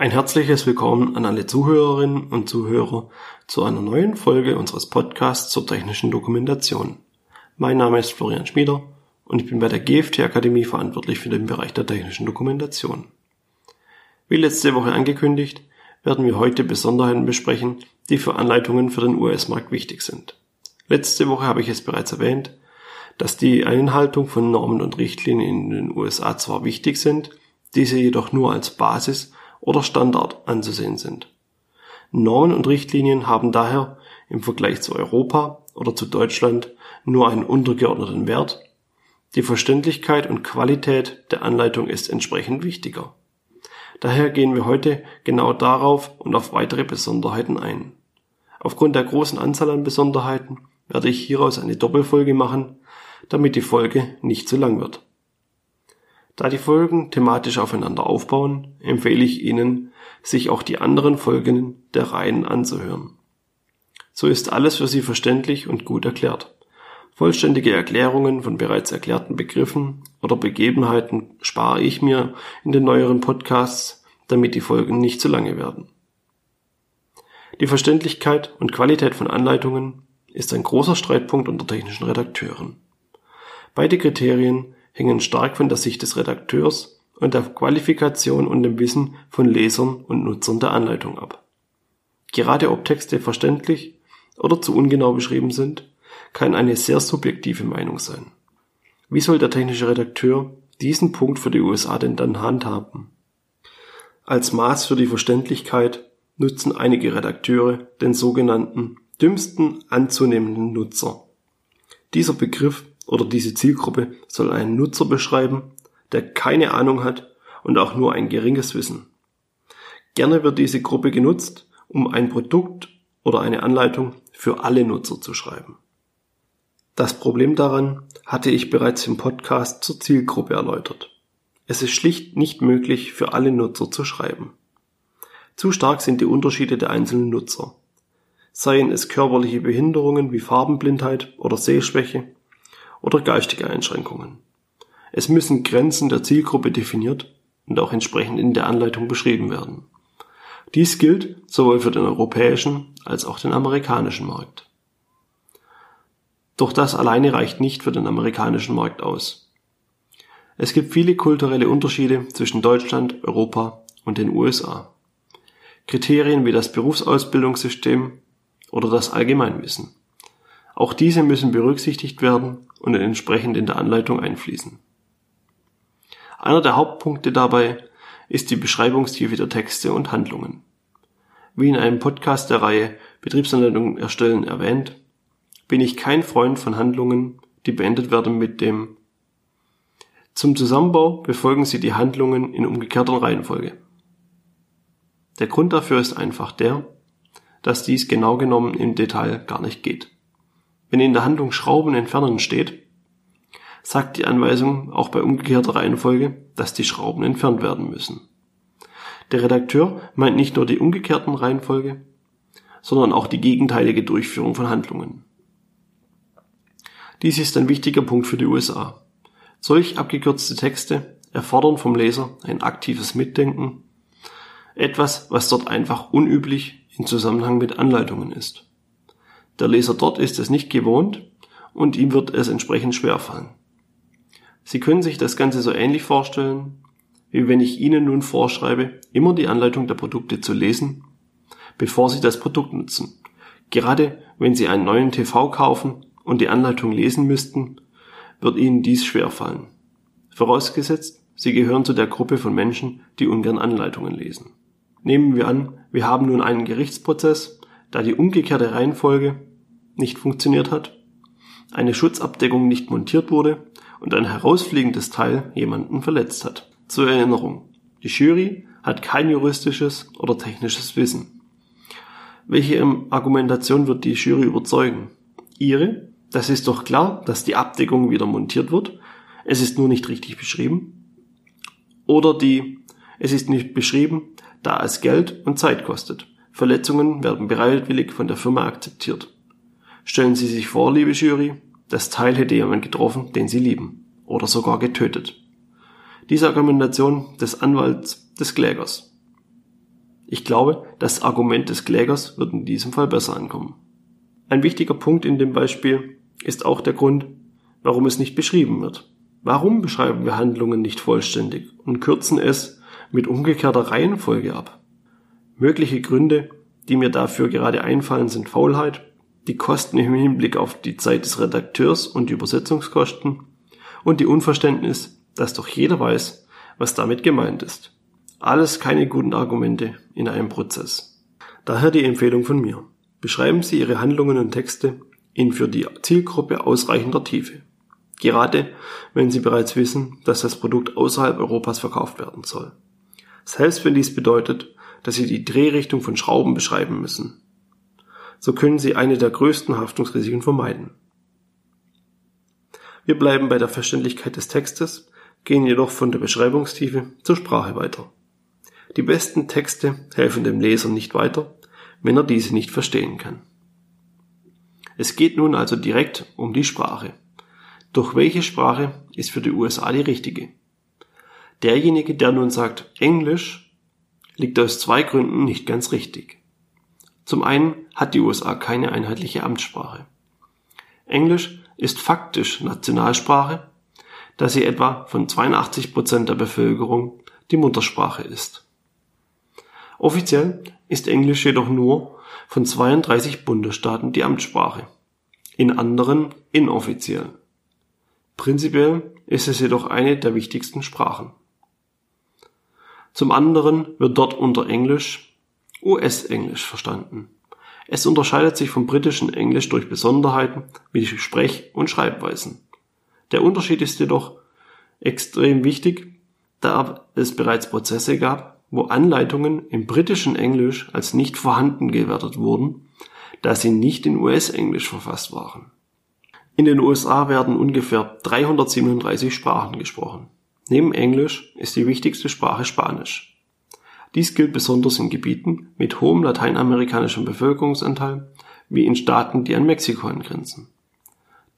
Ein herzliches Willkommen an alle Zuhörerinnen und Zuhörer zu einer neuen Folge unseres Podcasts zur technischen Dokumentation. Mein Name ist Florian Schmieder und ich bin bei der GFT Akademie verantwortlich für den Bereich der technischen Dokumentation. Wie letzte Woche angekündigt, werden wir heute Besonderheiten besprechen, die für Anleitungen für den US-Markt wichtig sind. Letzte Woche habe ich es bereits erwähnt, dass die Einhaltung von Normen und Richtlinien in den USA zwar wichtig sind, diese jedoch nur als Basis oder Standard anzusehen sind. Normen und Richtlinien haben daher im Vergleich zu Europa oder zu Deutschland nur einen untergeordneten Wert. Die Verständlichkeit und Qualität der Anleitung ist entsprechend wichtiger. Daher gehen wir heute genau darauf und auf weitere Besonderheiten ein. Aufgrund der großen Anzahl an Besonderheiten werde ich hieraus eine Doppelfolge machen, damit die Folge nicht zu lang wird. Da die Folgen thematisch aufeinander aufbauen, empfehle ich Ihnen, sich auch die anderen Folgen der Reihen anzuhören. So ist alles für Sie verständlich und gut erklärt. Vollständige Erklärungen von bereits erklärten Begriffen oder Begebenheiten spare ich mir in den neueren Podcasts, damit die Folgen nicht zu lange werden. Die Verständlichkeit und Qualität von Anleitungen ist ein großer Streitpunkt unter technischen Redakteuren. Beide Kriterien hängen stark von der Sicht des Redakteurs und der Qualifikation und dem Wissen von Lesern und Nutzern der Anleitung ab. Gerade ob Texte verständlich oder zu ungenau beschrieben sind, kann eine sehr subjektive Meinung sein. Wie soll der technische Redakteur diesen Punkt für die USA denn dann handhaben? Als Maß für die Verständlichkeit nutzen einige Redakteure den sogenannten dümmsten anzunehmenden Nutzer. Dieser Begriff oder diese Zielgruppe soll einen Nutzer beschreiben, der keine Ahnung hat und auch nur ein geringes Wissen. Gerne wird diese Gruppe genutzt, um ein Produkt oder eine Anleitung für alle Nutzer zu schreiben. Das Problem daran hatte ich bereits im Podcast zur Zielgruppe erläutert. Es ist schlicht nicht möglich, für alle Nutzer zu schreiben. Zu stark sind die Unterschiede der einzelnen Nutzer. Seien es körperliche Behinderungen wie Farbenblindheit oder Sehschwäche oder geistige Einschränkungen. Es müssen Grenzen der Zielgruppe definiert und auch entsprechend in der Anleitung beschrieben werden. Dies gilt sowohl für den europäischen als auch den amerikanischen Markt. Doch das alleine reicht nicht für den amerikanischen Markt aus. Es gibt viele kulturelle Unterschiede zwischen Deutschland, Europa und den USA. Kriterien wie das Berufsausbildungssystem oder das Allgemeinwissen. Auch diese müssen berücksichtigt werden und entsprechend in der Anleitung einfließen. Einer der Hauptpunkte dabei ist die Beschreibungstiefe der Texte und Handlungen. Wie in einem Podcast der Reihe Betriebsanleitungen erstellen erwähnt, bin ich kein Freund von Handlungen, die beendet werden mit dem Zum Zusammenbau befolgen Sie die Handlungen in umgekehrter Reihenfolge. Der Grund dafür ist einfach der, dass dies genau genommen im Detail gar nicht geht. Wenn in der Handlung Schrauben entfernen steht, sagt die Anweisung auch bei umgekehrter Reihenfolge, dass die Schrauben entfernt werden müssen. Der Redakteur meint nicht nur die umgekehrten Reihenfolge, sondern auch die gegenteilige Durchführung von Handlungen. Dies ist ein wichtiger Punkt für die USA. Solch abgekürzte Texte erfordern vom Leser ein aktives Mitdenken, etwas, was dort einfach unüblich in Zusammenhang mit Anleitungen ist. Der Leser dort ist es nicht gewohnt und ihm wird es entsprechend schwerfallen. Sie können sich das Ganze so ähnlich vorstellen, wie wenn ich Ihnen nun vorschreibe, immer die Anleitung der Produkte zu lesen, bevor Sie das Produkt nutzen. Gerade wenn Sie einen neuen TV kaufen und die Anleitung lesen müssten, wird Ihnen dies schwerfallen. Vorausgesetzt, Sie gehören zu der Gruppe von Menschen, die ungern Anleitungen lesen. Nehmen wir an, wir haben nun einen Gerichtsprozess, da die umgekehrte Reihenfolge nicht funktioniert hat, eine Schutzabdeckung nicht montiert wurde und ein herausfliegendes Teil jemanden verletzt hat. Zur Erinnerung, die Jury hat kein juristisches oder technisches Wissen. Welche Argumentation wird die Jury überzeugen? Ihre? Das ist doch klar, dass die Abdeckung wieder montiert wird. Es ist nur nicht richtig beschrieben. Oder die, es ist nicht beschrieben, da es Geld und Zeit kostet. Verletzungen werden bereitwillig von der Firma akzeptiert. Stellen Sie sich vor, liebe Jury, das Teil hätte jemand getroffen, den Sie lieben, oder sogar getötet. Diese Argumentation des Anwalts des Klägers. Ich glaube, das Argument des Klägers wird in diesem Fall besser ankommen. Ein wichtiger Punkt in dem Beispiel ist auch der Grund, warum es nicht beschrieben wird. Warum beschreiben wir Handlungen nicht vollständig und kürzen es mit umgekehrter Reihenfolge ab? Mögliche Gründe, die mir dafür gerade einfallen, sind Faulheit, die Kosten im Hinblick auf die Zeit des Redakteurs und die Übersetzungskosten und die Unverständnis, dass doch jeder weiß, was damit gemeint ist. Alles keine guten Argumente in einem Prozess. Daher die Empfehlung von mir. Beschreiben Sie Ihre Handlungen und Texte in für die Zielgruppe ausreichender Tiefe. Gerade wenn Sie bereits wissen, dass das Produkt außerhalb Europas verkauft werden soll. Selbst wenn dies bedeutet, dass Sie die Drehrichtung von Schrauben beschreiben müssen. So können Sie eine der größten Haftungsrisiken vermeiden. Wir bleiben bei der Verständlichkeit des Textes, gehen jedoch von der Beschreibungstiefe zur Sprache weiter. Die besten Texte helfen dem Leser nicht weiter, wenn er diese nicht verstehen kann. Es geht nun also direkt um die Sprache. Doch welche Sprache ist für die USA die richtige? Derjenige, der nun sagt Englisch, liegt aus zwei Gründen nicht ganz richtig. Zum einen hat die USA keine einheitliche Amtssprache. Englisch ist faktisch Nationalsprache, da sie etwa von 82 Prozent der Bevölkerung die Muttersprache ist. Offiziell ist Englisch jedoch nur von 32 Bundesstaaten die Amtssprache, in anderen inoffiziell. Prinzipiell ist es jedoch eine der wichtigsten Sprachen. Zum anderen wird dort unter Englisch US-Englisch verstanden. Es unterscheidet sich vom britischen Englisch durch Besonderheiten wie Sprech- und Schreibweisen. Der Unterschied ist jedoch extrem wichtig, da es bereits Prozesse gab, wo Anleitungen im britischen Englisch als nicht vorhanden gewertet wurden, da sie nicht in US-Englisch verfasst waren. In den USA werden ungefähr 337 Sprachen gesprochen. Neben Englisch ist die wichtigste Sprache Spanisch. Dies gilt besonders in Gebieten mit hohem lateinamerikanischen Bevölkerungsanteil, wie in Staaten, die an Mexiko angrenzen.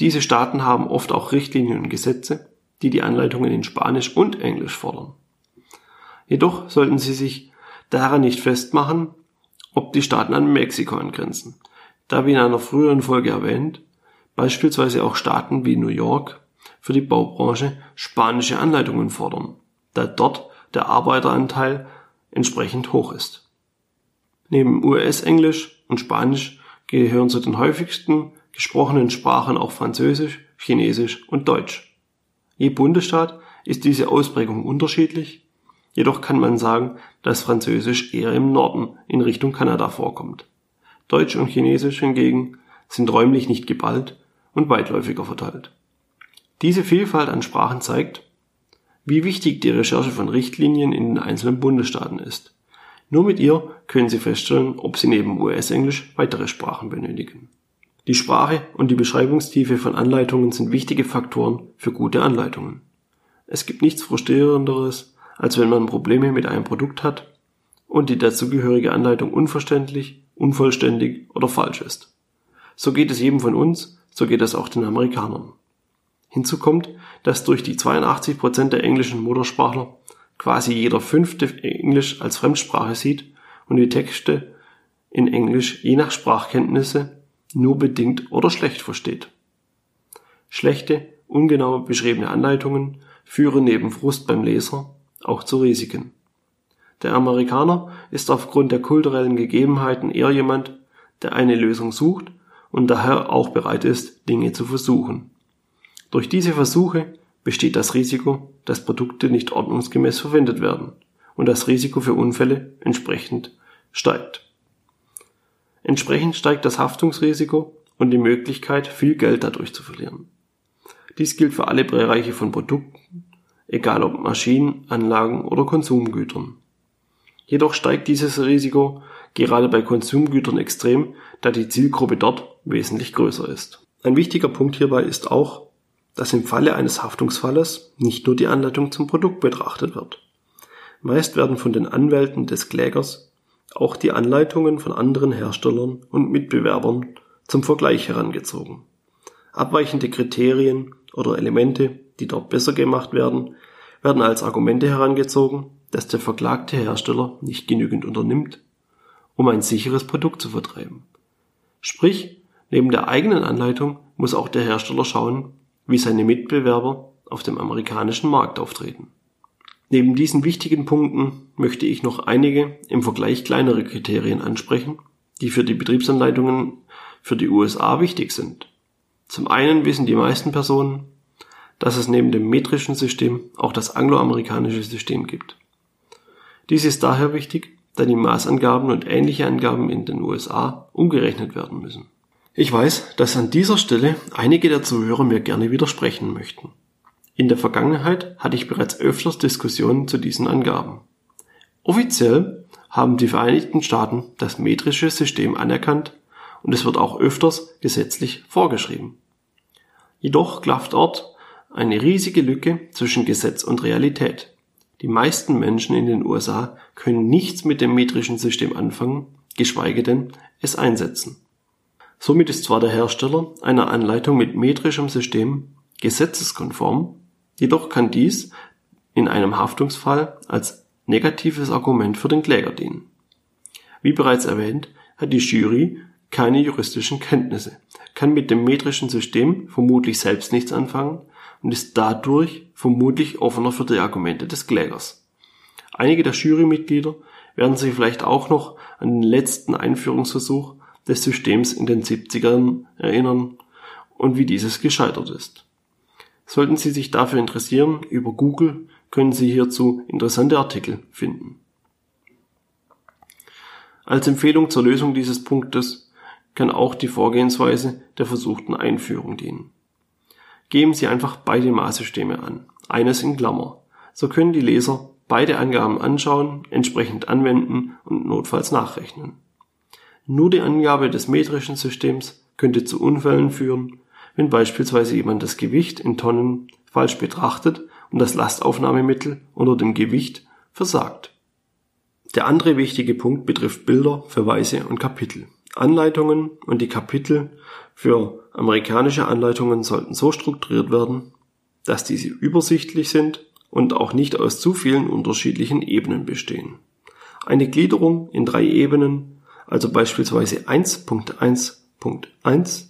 Diese Staaten haben oft auch Richtlinien und Gesetze, die die Anleitungen in Spanisch und Englisch fordern. Jedoch sollten Sie sich daran nicht festmachen, ob die Staaten an Mexiko angrenzen, da wie in einer früheren Folge erwähnt, beispielsweise auch Staaten wie New York für die Baubranche spanische Anleitungen fordern, da dort der Arbeiteranteil entsprechend hoch ist. Neben US-Englisch und Spanisch gehören zu den häufigsten gesprochenen Sprachen auch Französisch, Chinesisch und Deutsch. Je Bundesstaat ist diese Ausprägung unterschiedlich Jedoch kann man sagen, dass Französisch eher im Norden in Richtung Kanada vorkommt. Deutsch und Chinesisch hingegen sind räumlich nicht geballt und weitläufiger verteilt. Diese Vielfalt an Sprachen zeigt, wie wichtig die Recherche von Richtlinien in den einzelnen Bundesstaaten ist. Nur mit ihr können Sie feststellen, ob Sie neben US-Englisch weitere Sprachen benötigen. Die Sprache und die Beschreibungstiefe von Anleitungen sind wichtige Faktoren für gute Anleitungen. Es gibt nichts Frustrierenderes, als wenn man Probleme mit einem Produkt hat und die dazugehörige Anleitung unverständlich, unvollständig oder falsch ist. So geht es jedem von uns, so geht es auch den Amerikanern. Hinzu kommt, dass durch die 82 Prozent der englischen Muttersprachler quasi jeder fünfte Englisch als Fremdsprache sieht und die Texte in Englisch je nach Sprachkenntnisse nur bedingt oder schlecht versteht. Schlechte, ungenau beschriebene Anleitungen führen neben Frust beim Leser auch zu Risiken. Der Amerikaner ist aufgrund der kulturellen Gegebenheiten eher jemand, der eine Lösung sucht und daher auch bereit ist, Dinge zu versuchen. Durch diese Versuche besteht das Risiko, dass Produkte nicht ordnungsgemäß verwendet werden und das Risiko für Unfälle entsprechend steigt. Entsprechend steigt das Haftungsrisiko und die Möglichkeit, viel Geld dadurch zu verlieren. Dies gilt für alle Bereiche von Produkten, egal ob Maschinen, Anlagen oder Konsumgütern. Jedoch steigt dieses Risiko gerade bei Konsumgütern extrem, da die Zielgruppe dort wesentlich größer ist. Ein wichtiger Punkt hierbei ist auch, dass im Falle eines Haftungsfalles nicht nur die Anleitung zum Produkt betrachtet wird. Meist werden von den Anwälten des Klägers auch die Anleitungen von anderen Herstellern und Mitbewerbern zum Vergleich herangezogen. Abweichende Kriterien oder Elemente, die dort besser gemacht werden, werden als Argumente herangezogen, dass der verklagte Hersteller nicht genügend unternimmt, um ein sicheres Produkt zu vertreiben. Sprich, neben der eigenen Anleitung muss auch der Hersteller schauen, wie seine Mitbewerber auf dem amerikanischen Markt auftreten. Neben diesen wichtigen Punkten möchte ich noch einige im Vergleich kleinere Kriterien ansprechen, die für die Betriebsanleitungen für die USA wichtig sind. Zum einen wissen die meisten Personen, dass es neben dem metrischen System auch das angloamerikanische System gibt. Dies ist daher wichtig, da die Maßangaben und ähnliche Angaben in den USA umgerechnet werden müssen. Ich weiß, dass an dieser Stelle einige der Zuhörer mir gerne widersprechen möchten. In der Vergangenheit hatte ich bereits öfters Diskussionen zu diesen Angaben. Offiziell haben die Vereinigten Staaten das metrische System anerkannt und es wird auch öfters gesetzlich vorgeschrieben. Jedoch klafft dort eine riesige Lücke zwischen Gesetz und Realität. Die meisten Menschen in den USA können nichts mit dem metrischen System anfangen, geschweige denn es einsetzen. Somit ist zwar der Hersteller einer Anleitung mit metrischem System gesetzeskonform, Jedoch kann dies in einem Haftungsfall als negatives Argument für den Kläger dienen. Wie bereits erwähnt, hat die Jury keine juristischen Kenntnisse, kann mit dem metrischen System vermutlich selbst nichts anfangen und ist dadurch vermutlich offener für die Argumente des Klägers. Einige der Jurymitglieder werden sich vielleicht auch noch an den letzten Einführungsversuch des Systems in den 70ern erinnern und wie dieses gescheitert ist. Sollten Sie sich dafür interessieren, über Google können Sie hierzu interessante Artikel finden. Als Empfehlung zur Lösung dieses Punktes kann auch die Vorgehensweise der versuchten Einführung dienen. Geben Sie einfach beide Maßsysteme an, eines in Klammer. So können die Leser beide Angaben anschauen, entsprechend anwenden und notfalls nachrechnen. Nur die Angabe des metrischen Systems könnte zu Unfällen führen, wenn beispielsweise jemand das Gewicht in Tonnen falsch betrachtet und das Lastaufnahmemittel unter dem Gewicht versagt. Der andere wichtige Punkt betrifft Bilder, Verweise und Kapitel. Anleitungen und die Kapitel für amerikanische Anleitungen sollten so strukturiert werden, dass diese übersichtlich sind und auch nicht aus zu vielen unterschiedlichen Ebenen bestehen. Eine Gliederung in drei Ebenen, also beispielsweise 1.1.1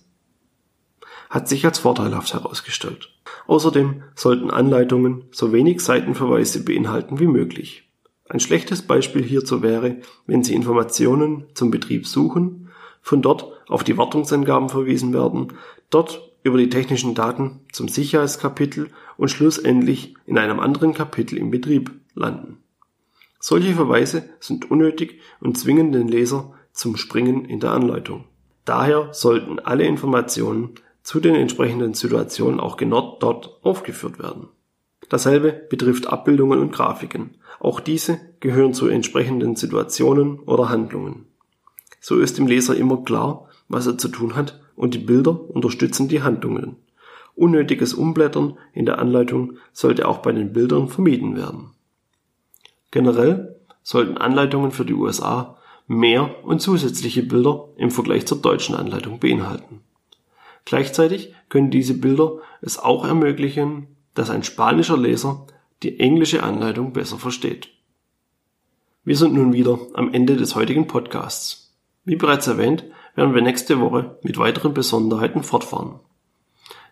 hat sich als vorteilhaft herausgestellt. Außerdem sollten Anleitungen so wenig Seitenverweise beinhalten wie möglich. Ein schlechtes Beispiel hierzu wäre, wenn Sie Informationen zum Betrieb suchen, von dort auf die Wartungsangaben verwiesen werden, dort über die technischen Daten zum Sicherheitskapitel und schlussendlich in einem anderen Kapitel im Betrieb landen. Solche Verweise sind unnötig und zwingen den Leser zum Springen in der Anleitung. Daher sollten alle Informationen zu den entsprechenden Situationen auch genau dort aufgeführt werden. Dasselbe betrifft Abbildungen und Grafiken. Auch diese gehören zu entsprechenden Situationen oder Handlungen. So ist dem Leser immer klar, was er zu tun hat und die Bilder unterstützen die Handlungen. Unnötiges Umblättern in der Anleitung sollte auch bei den Bildern vermieden werden. Generell sollten Anleitungen für die USA mehr und zusätzliche Bilder im Vergleich zur deutschen Anleitung beinhalten. Gleichzeitig können diese Bilder es auch ermöglichen, dass ein spanischer Leser die englische Anleitung besser versteht. Wir sind nun wieder am Ende des heutigen Podcasts. Wie bereits erwähnt, werden wir nächste Woche mit weiteren Besonderheiten fortfahren.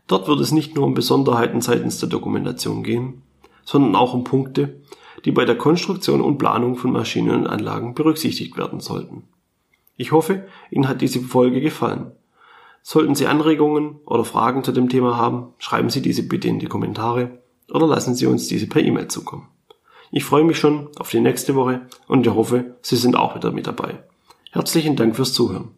Dort wird es nicht nur um Besonderheiten seitens der Dokumentation gehen, sondern auch um Punkte, die bei der Konstruktion und Planung von Maschinen und Anlagen berücksichtigt werden sollten. Ich hoffe, Ihnen hat diese Folge gefallen. Sollten Sie Anregungen oder Fragen zu dem Thema haben, schreiben Sie diese bitte in die Kommentare oder lassen Sie uns diese per E-Mail zukommen. Ich freue mich schon auf die nächste Woche und ich hoffe, Sie sind auch wieder mit dabei. Herzlichen Dank fürs Zuhören.